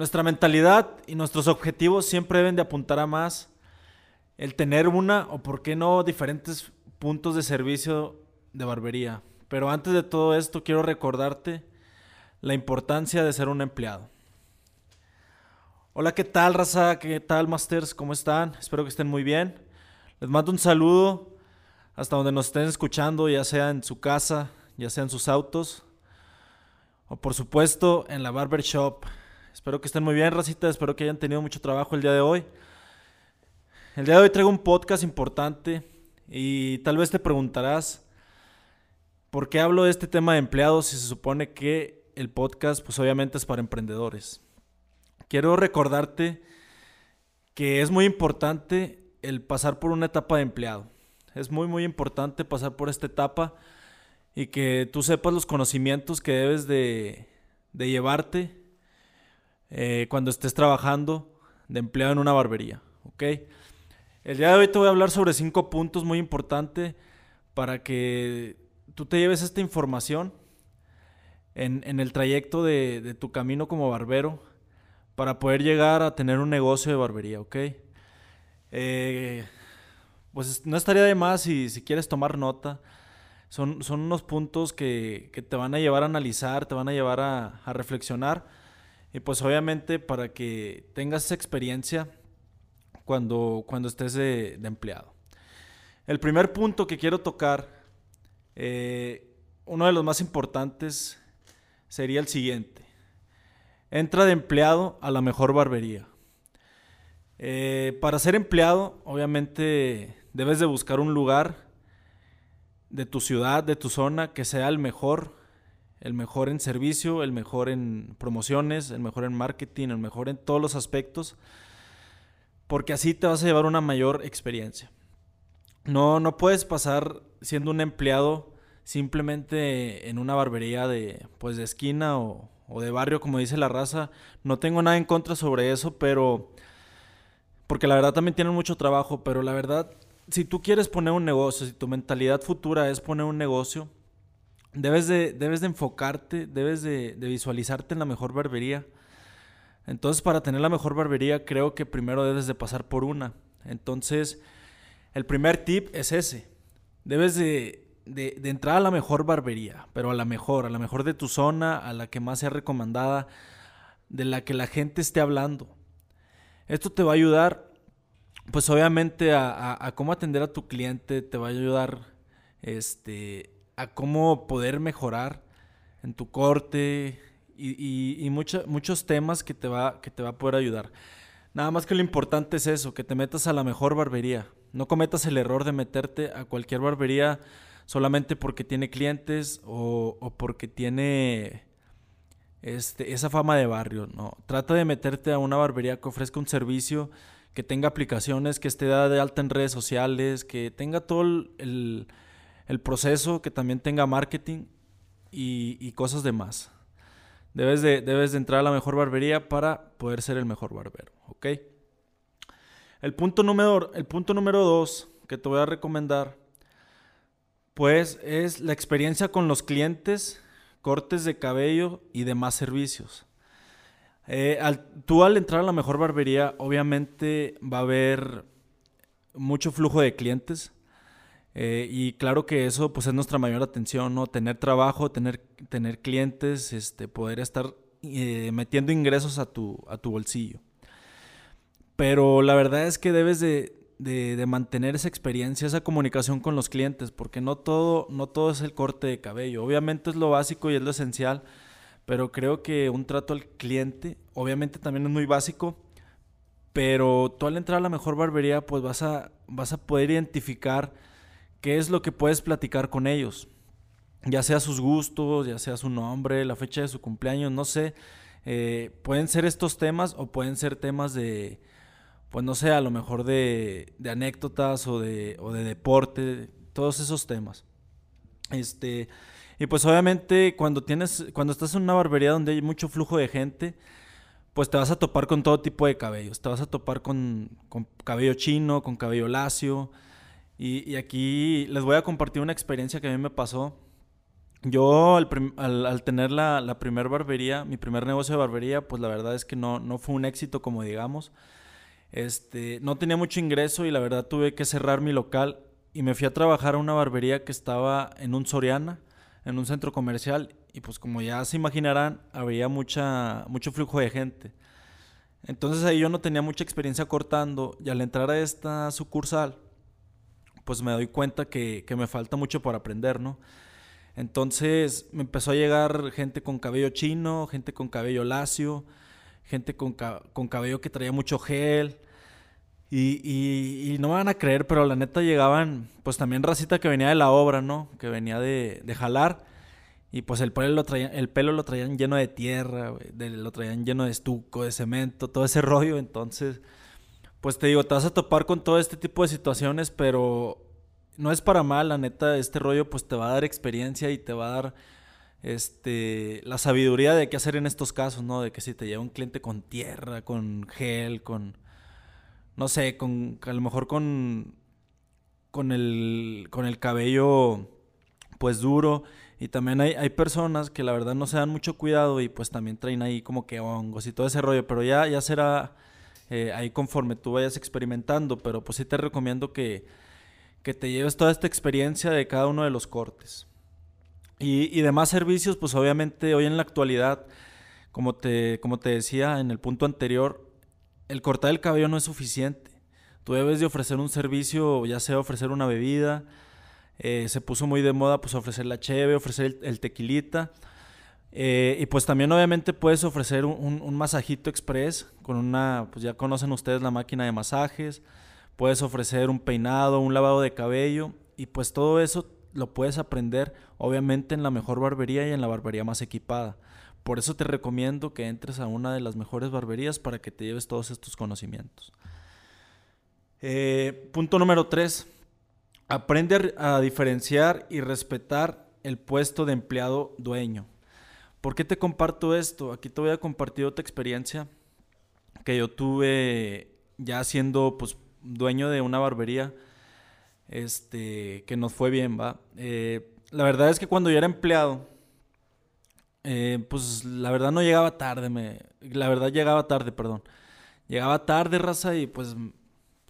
Nuestra mentalidad y nuestros objetivos siempre deben de apuntar a más. El tener una o por qué no diferentes puntos de servicio de barbería. Pero antes de todo esto quiero recordarte la importancia de ser un empleado. Hola, ¿qué tal, raza? ¿Qué tal, masters? ¿Cómo están? Espero que estén muy bien. Les mando un saludo hasta donde nos estén escuchando, ya sea en su casa, ya sea en sus autos, o por supuesto en la barber shop. Espero que estén muy bien, racita. Espero que hayan tenido mucho trabajo el día de hoy. El día de hoy traigo un podcast importante y tal vez te preguntarás por qué hablo de este tema de empleados si se supone que el podcast pues obviamente es para emprendedores. Quiero recordarte que es muy importante el pasar por una etapa de empleado. Es muy muy importante pasar por esta etapa y que tú sepas los conocimientos que debes de, de llevarte eh, cuando estés trabajando de empleado en una barbería. ¿ok? El día de hoy te voy a hablar sobre cinco puntos muy importantes para que tú te lleves esta información en, en el trayecto de, de, tu camino como barbero para poder llegar a tener un negocio de barbería, ¿ok? Eh, pues no estaría de más si, si quieres tomar nota. Son, son unos puntos que, que, te van a llevar a analizar, te van a llevar a, a reflexionar y pues obviamente para que tengas esa experiencia cuando, cuando estés de, empleado. El primer punto que quiero tocar, eh, uno de los más importantes, sería el siguiente. Entra de empleado a la mejor barbería. Eh, para ser empleado, obviamente debes de buscar un lugar de tu ciudad, de tu zona, que sea el mejor el mejor en servicio, el mejor en promociones, el mejor en marketing, el mejor en todos los aspectos, porque así te vas a llevar una mayor experiencia. No, no puedes pasar siendo un empleado simplemente en una barbería de, pues de esquina o, o de barrio, como dice la raza. No tengo nada en contra sobre eso, pero... Porque la verdad también tienen mucho trabajo, pero la verdad, si tú quieres poner un negocio, si tu mentalidad futura es poner un negocio, debes de, debes de enfocarte, debes de, visualizarte en la mejor barbería. Entonces, para tener la mejor barbería, creo que primero debes de pasar por una. Entonces, el primer tip es ese. Debes de, de, entrar a la mejor barbería, pero a la mejor, a la mejor de tu zona, a la que más sea recomendada, de la que la gente esté hablando. Esto te va a ayudar, pues obviamente, a, a, a cómo atender a tu cliente, te va a ayudar, este, a cómo poder mejorar en tu corte y, y, muchos temas que te, va, que te va a poder ayudar. Nada más que lo importante es eso, que te metas a la mejor barbería. No cometas el error de meterte a cualquier barbería solamente porque tiene clientes o, porque tiene este, esa fama de barrio. No, trata de meterte a una barbería que ofrezca un servicio, que tenga aplicaciones, que esté de alta en redes sociales, que tenga todo el el proceso, que también tenga marketing y, cosas demás. Debes de, debes de entrar a la mejor barbería para poder ser el mejor barbero, ¿ok? El punto número, el punto número dos que te voy a recomendar, pues es la experiencia con los clientes, cortes de cabello y demás servicios. Eh, al, tú al entrar a la mejor barbería, obviamente va a haber mucho flujo de clientes eh, y claro que eso pues es nuestra mayor atención, ¿no? Tener trabajo, tener, tener clientes, este, poder estar eh, metiendo ingresos a tu, a tu bolsillo. Pero la verdad es que debes de, de, de, mantener esa experiencia, esa comunicación con los clientes, porque no todo, no todo es el corte de cabello. Obviamente es lo básico y es lo esencial, pero creo que un trato al cliente, obviamente también es muy básico, pero tú al entrar a la mejor barbería, pues vas a, vas a poder identificar qué es lo que puedes platicar con ellos. Ya sea sus gustos, ya sea su nombre, la fecha de su cumpleaños, no sé. Eh, pueden ser estos temas o pueden ser temas de, pues no sé, a lo mejor de, de anécdotas o de, o de deporte, todos esos temas. Este, y pues obviamente cuando tienes, cuando estás en una barbería donde hay mucho flujo de gente, pues te vas a topar con todo tipo de cabellos. Te vas a topar con, con cabello chino, con cabello lacio, y, aquí les voy a compartir una experiencia que a mí me pasó yo al, tener la, la primer barbería, mi primer negocio de barbería, pues la verdad es que no, no fue un éxito como digamos. Este, no tenía mucho ingreso y la verdad tuve que cerrar mi local y me fui a trabajar a una barbería que estaba en un Soriana, en un centro comercial y pues como ya se imaginarán, había mucha, mucho flujo de gente. Entonces ahí yo no tenía mucha experiencia cortando y al entrar a esta sucursal, pues me doy cuenta que, me falta mucho por aprender, ¿no? Entonces me empezó a llegar gente con cabello chino, gente con cabello lacio, gente con, con cabello que traía mucho gel. Y, y, no me van a creer, pero la neta llegaban, pues también racita que venía de la obra, ¿no? Que venía de, de jalar. Y pues el pelo lo traían, el pelo lo traían lleno de tierra, lo traían lleno de estuco, de cemento, todo ese rollo. Entonces, pues te digo, te vas a topar con todo este tipo de situaciones, pero no es para mal, la neta, este rollo pues te va a dar experiencia y te va a dar este la sabiduría de qué hacer en estos casos, ¿no? De que si te lleva un cliente con tierra, con gel, con no sé, con a lo mejor con con el con el cabello pues duro y también hay, hay, personas que la verdad no se dan mucho cuidado y pues también traen ahí como que hongos y todo ese rollo, pero ya, ya será eh, ahí conforme tú vayas experimentando, pero pues sí te recomiendo que, que te lleves toda esta experiencia de cada uno de los cortes. Y, y demás servicios, pues obviamente hoy en la actualidad, como te, como te decía en el punto anterior, el cortar el cabello no es suficiente. Tú debes de ofrecer un servicio, ya sea ofrecer una bebida, eh, se puso muy de moda pues ofrecer la cheve, ofrecer el, tequilita. Eh, y pues también obviamente puedes ofrecer un, masajito express con una, pues ya conocen ustedes la máquina de masajes. Puedes ofrecer un peinado, un lavado de cabello. Y pues todo eso lo puedes aprender obviamente en la mejor barbería y en la barbería más equipada. Por eso te recomiendo que entres a una de las mejores barberías para que te lleves todos estos conocimientos. Eh, punto número 3 Aprende a diferenciar y respetar el puesto de empleado dueño. ¿Por qué te comparto esto? Aquí te voy a compartir otra experiencia que yo tuve ya siendo pues dueño de una barbería, este, que nos fue bien, ¿va? Eh, la verdad es que cuando yo era empleado, eh, pues la verdad no llegaba tarde, me, la verdad llegaba tarde, perdón. Llegaba tarde, raza, y pues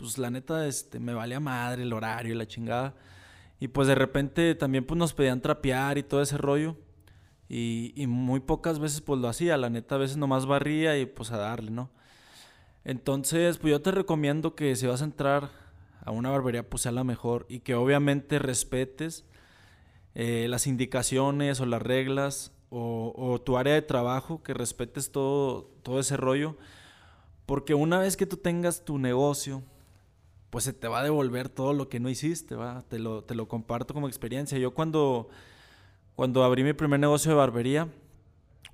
pues la neta, este, me valía madre el horario y la chingada. Y pues de repente también pues nos pedían trapear y todo ese rollo. Y, muy pocas veces pues lo hacía, la neta a veces nomás barría y pues a darle, ¿no? Entonces pues yo te recomiendo que si vas a entrar a una barbería pues sea la mejor y que obviamente respetes eh, las indicaciones o las reglas o, o, tu área de trabajo, que respetes todo, todo ese rollo. Porque una vez que tú tengas tu negocio, pues se te va a devolver todo lo que no hiciste, ¿va? Te lo, te lo comparto como experiencia. Yo cuando, cuando abrí mi primer negocio de barbería,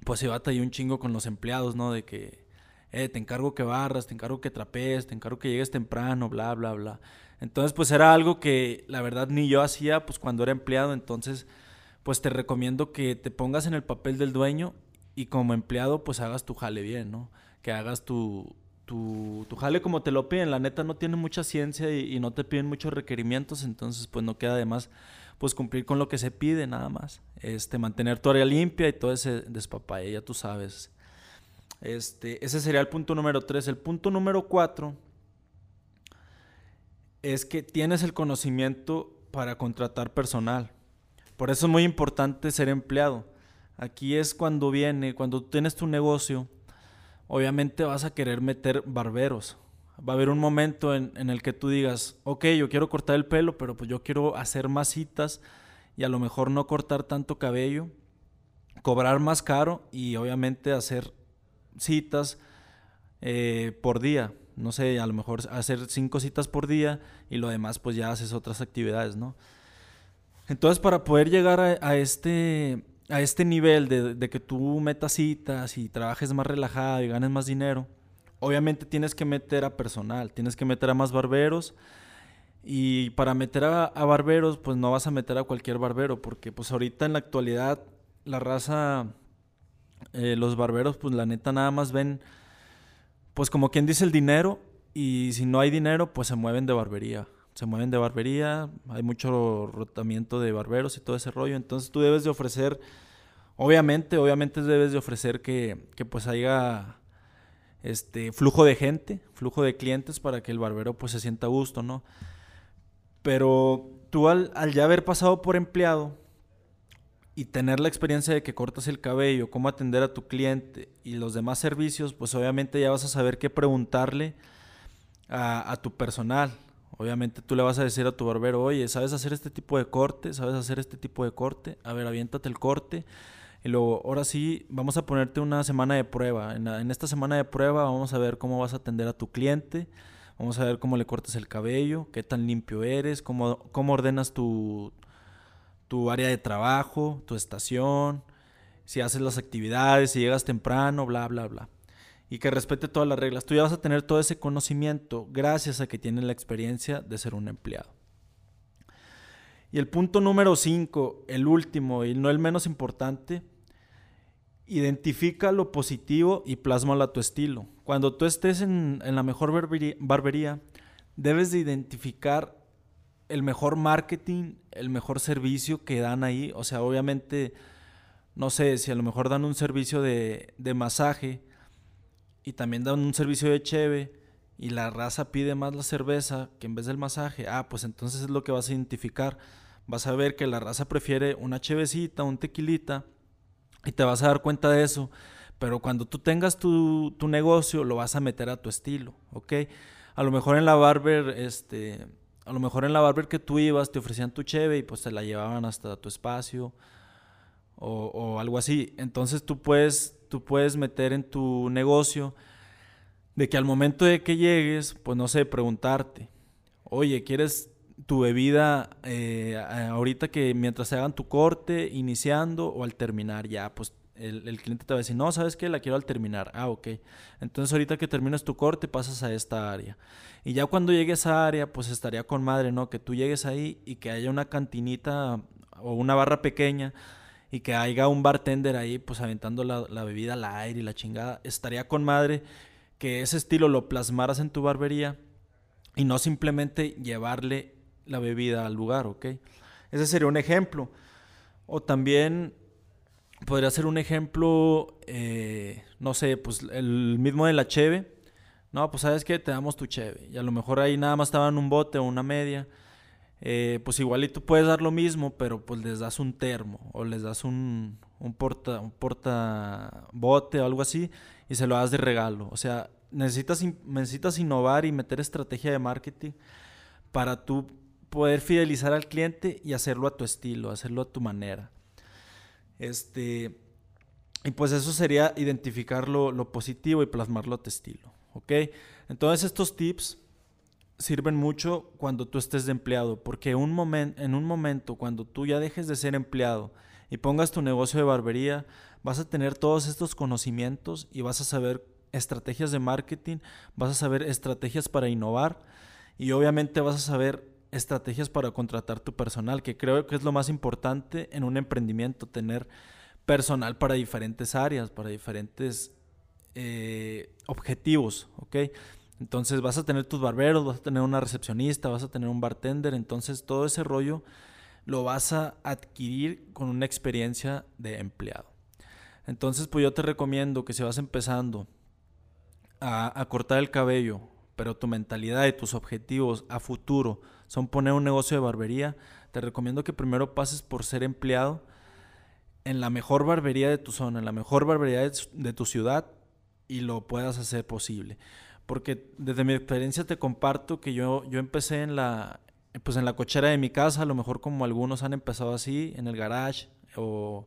pues iba a un chingo con los empleados, ¿no? De que, eh, te encargo que barras, te encargo que trapees, te encargo que llegues temprano, bla, bla, bla. Entonces, pues era algo que la verdad ni yo hacía, pues cuando era empleado, entonces, pues te recomiendo que te pongas en el papel del dueño y como empleado, pues hagas tu jale bien, ¿no? Que hagas tu, tu, tu jale como te lo piden. La neta no tiene mucha ciencia y, no te piden muchos requerimientos, entonces pues no queda de más pues cumplir con lo que se pide nada más. Este, mantener tu área limpia y todo ese despapalle, ya tú sabes. Este, ese sería el punto número 3. El punto número 4 es que tienes el conocimiento para contratar personal. Por eso es muy importante ser empleado. Aquí es cuando viene, cuando tienes tu negocio, obviamente vas a querer meter barberos. Va a haber un momento en, el que tú digas, ok, yo quiero cortar el pelo, pero pues yo quiero hacer más citas y a lo mejor no cortar tanto cabello, cobrar más caro y obviamente hacer citas eh, por día. No sé, a lo mejor hacer cinco citas por día y lo demás pues ya haces otras actividades, ¿no? Entonces para poder llegar a este a este nivel de, que tú metas citas y trabajes más relajado y ganes más dinero, obviamente tienes que meter a personal, tienes que meter a más barberos. Y para meter a, barberos, pues no vas a meter a cualquier barbero, porque pues ahorita en la actualidad la raza, eh, los barberos, pues la neta nada más ven, pues como quien dice el dinero, y si no hay dinero, pues se mueven de barbería. Se mueven de barbería, hay mucho rotamiento de barberos y todo ese rollo, entonces tú debes de ofrecer, obviamente, obviamente debes de ofrecer que, que pues haya este flujo de gente, flujo de clientes para que el barbero pues se sienta a gusto, ¿no? Pero tú al, ya haber pasado por empleado, y tener la experiencia de que cortas el cabello, cómo atender a tu cliente y los demás servicios, pues obviamente ya vas a saber qué preguntarle a, tu personal. Obviamente tú le vas a decir a tu barbero, oye, ¿sabes hacer este tipo de corte? ¿Sabes hacer este tipo de corte? A ver, aviéntate el corte. Y luego, ahora sí, vamos a ponerte una semana de prueba. En, esta semana de prueba vamos a ver cómo vas a atender a tu cliente. Vamos a ver cómo le cortas el cabello, qué tan limpio eres, cómo, cómo ordenas tu, tu área de trabajo, tu estación, si haces las actividades, si llegas temprano, bla, bla, bla. Y que respete todas las reglas. Tú ya vas a tener todo ese conocimiento gracias a que tienes la experiencia de ser un empleado. Y el punto número 5, el último y no el menos importante, identifica lo positivo y plásmalo a tu estilo. Cuando tú estés en, en la mejor barbería, debes de identificar el mejor marketing, el mejor servicio que dan ahí. O sea, obviamente, no sé, si a lo mejor dan un servicio de, de masaje y también dan un servicio de cheve y la raza pide más la cerveza que en vez del masaje, ah, pues entonces es lo que vas a identificar. Vas a ver que la raza prefiere una chevecita, un tequilita y te vas a dar cuenta de eso. Pero cuando tú tengas tu, tu negocio, lo vas a meter a tu estilo, ¿ok? A lo mejor en la barber, este a lo mejor en la barber que tú ibas te ofrecían tu cheve y pues te la llevaban hasta tu espacio o, algo así. Entonces tú puedes, tú puedes meter en tu negocio de que al momento de que llegues, pues no sé, preguntarte, oye, ¿quieres tu bebida eh, ahorita que mientras se hagan tu corte, iniciando o al terminar? Ya, pues el, cliente te va a decir, no, ¿sabes qué? La quiero al terminar. Ah, ok. Entonces ahorita que terminas tu corte pasas a esta área. Y ya cuando llegues a área, pues estaría con madre, ¿no? Que tú llegues ahí y que haya una cantinita o una barra pequeña y que haya un bartender ahí, pues aventando la, la bebida al aire y la chingada. Estaría con madre que ese estilo lo plasmaras en tu barbería y no simplemente llevarle la bebida al lugar, ¿ok? Ese sería un ejemplo. O también podría ser un ejemplo, eh, no sé, pues el mismo de la cheve. No, pues sabes que te damos tu cheve. Y a lo mejor ahí nada más estaba en un bote o una media. Eh, pues igual y tú puedes dar lo mismo, pero pues les das un termo o les das un, un, porta, un porta bote o algo así y se lo das de regalo. O sea, necesitas, necesitas innovar y meter estrategia de marketing para tú poder fidelizar al cliente y hacerlo a tu estilo, hacerlo a tu manera. Este, y pues eso sería identificar lo, positivo y plasmarlo a tu estilo. ¿Ok? Entonces estos tips sirven mucho cuando tú estés de empleado, porque un en un momento cuando tú ya dejes de ser empleado y pongas tu negocio de barbería, vas a tener todos estos conocimientos y vas a saber estrategias de marketing, vas a saber estrategias para innovar y obviamente vas a saber estrategias para contratar tu personal, que creo que es lo más importante en un emprendimiento, tener personal para diferentes áreas, para diferentes eh, objetivos, ¿ok? Entonces vas a tener tus barberos, vas a tener una recepcionista, vas a tener un bartender, entonces todo ese rollo lo vas a adquirir con una experiencia de empleado. Entonces pues yo te recomiendo que si vas empezando a, cortar el cabello, pero tu mentalidad y tus objetivos a futuro son poner un negocio de barbería, te recomiendo que primero pases por ser empleado en la mejor barbería de tu zona, en la mejor barbería de, tu ciudad y lo puedas hacer posible. Porque desde mi experiencia te comparto que yo, yo empecé en la, pues en la cochera de mi casa, a lo mejor como algunos han empezado así, en el garage o,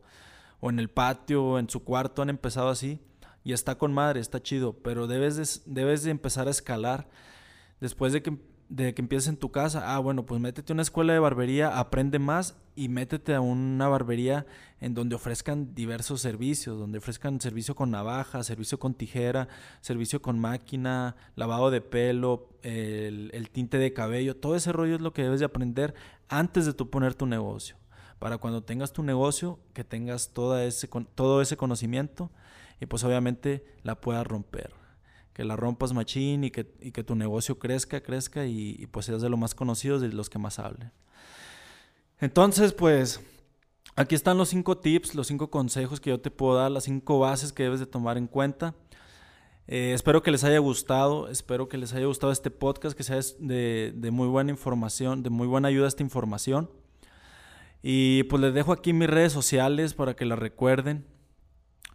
o en el patio, en su cuarto han empezado así. Y está con madre, está chido, pero debes de, debes de empezar a escalar. Después de que de que empieces en tu casa, ah, bueno, pues métete a una escuela de barbería, aprende más y métete a una barbería en donde ofrezcan diversos servicios, donde ofrezcan servicio con navaja, servicio con tijera, servicio con máquina, lavado de pelo, el, tinte de cabello, todo ese rollo es lo que debes de aprender antes de tú poner tu negocio. Para cuando tengas tu negocio, que tengas toda ese, todo ese conocimiento y pues obviamente la puedas romper que la rompas machín y que, que tu negocio crezca, crezca y, y pues seas de los más conocidos, de los que más hablen. Entonces, pues aquí están los cinco tips, los cinco consejos que yo te puedo dar, las cinco bases que debes de tomar en cuenta. Eh, espero que les haya gustado, espero que les haya gustado este podcast, que sea de, de, muy buena información, de muy buena ayuda esta información. Y pues les dejo aquí mis redes sociales para que la recuerden.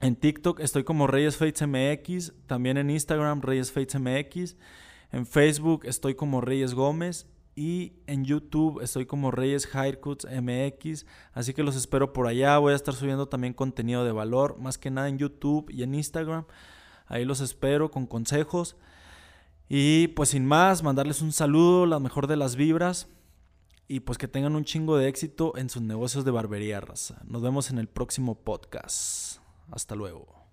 En TikTok estoy como Reyes Fates MX, también en Instagram Reyes Fates en Facebook estoy como Reyes Gómez y en YouTube estoy como Reyes Haircuts MX, así que los espero por allá. Voy a estar subiendo también contenido de valor, más que nada en YouTube y en Instagram. Ahí los espero con consejos. Y pues sin más, mandarles un saludo, la mejor de las vibras. Y pues que tengan un chingo de éxito en sus negocios de barbería raza. Nos vemos en el próximo podcast. Hasta luego.